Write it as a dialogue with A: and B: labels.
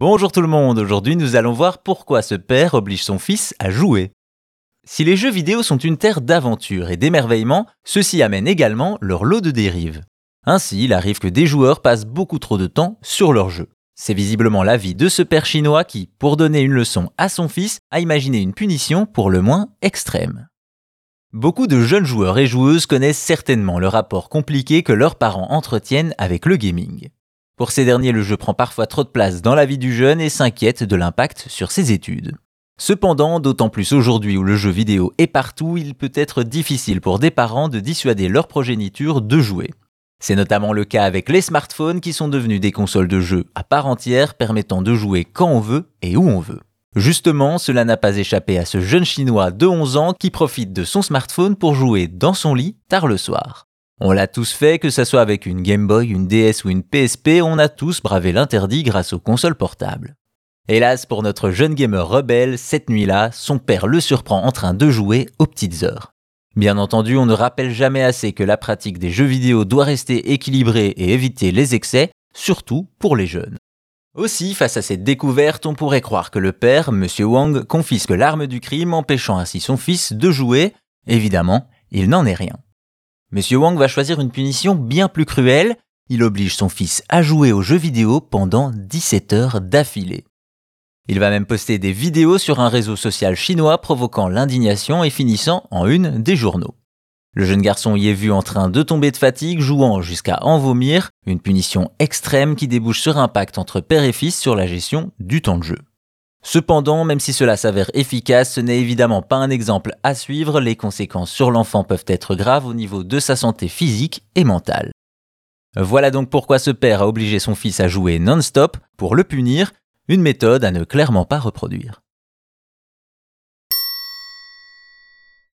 A: Bonjour tout le monde, aujourd'hui nous allons voir pourquoi ce père oblige son fils à jouer. Si les jeux vidéo sont une terre d'aventure et d'émerveillement, ceux-ci amènent également leur lot de dérives. Ainsi, il arrive que des joueurs passent beaucoup trop de temps sur leur jeu. C'est visiblement l'avis de ce père chinois qui, pour donner une leçon à son fils, a imaginé une punition pour le moins extrême. Beaucoup de jeunes joueurs et joueuses connaissent certainement le rapport compliqué que leurs parents entretiennent avec le gaming. Pour ces derniers, le jeu prend parfois trop de place dans la vie du jeune et s'inquiète de l'impact sur ses études. Cependant, d'autant plus aujourd'hui où le jeu vidéo est partout, il peut être difficile pour des parents de dissuader leur progéniture de jouer. C'est notamment le cas avec les smartphones qui sont devenus des consoles de jeu à part entière permettant de jouer quand on veut et où on veut. Justement, cela n'a pas échappé à ce jeune chinois de 11 ans qui profite de son smartphone pour jouer dans son lit tard le soir. On l'a tous fait, que ce soit avec une Game Boy, une DS ou une PSP, on a tous bravé l'interdit grâce aux consoles portables. Hélas pour notre jeune gamer rebelle, cette nuit-là, son père le surprend en train de jouer aux petites heures. Bien entendu, on ne rappelle jamais assez que la pratique des jeux vidéo doit rester équilibrée et éviter les excès, surtout pour les jeunes. Aussi, face à cette découverte, on pourrait croire que le père, M. Wang, confisque l'arme du crime, empêchant ainsi son fils de jouer. Évidemment, il n'en est rien. M. Wang va choisir une punition bien plus cruelle, il oblige son fils à jouer aux jeux vidéo pendant 17 heures d'affilée. Il va même poster des vidéos sur un réseau social chinois provoquant l'indignation et finissant en une des journaux. Le jeune garçon y est vu en train de tomber de fatigue, jouant jusqu'à en vomir, une punition extrême qui débouche sur un pacte entre père et fils sur la gestion du temps de jeu. Cependant, même si cela s'avère efficace, ce n'est évidemment pas un exemple à suivre, les conséquences sur l'enfant peuvent être graves au niveau de sa santé physique et mentale. Voilà donc pourquoi ce père a obligé son fils à jouer non-stop pour le punir, une méthode à ne clairement pas reproduire.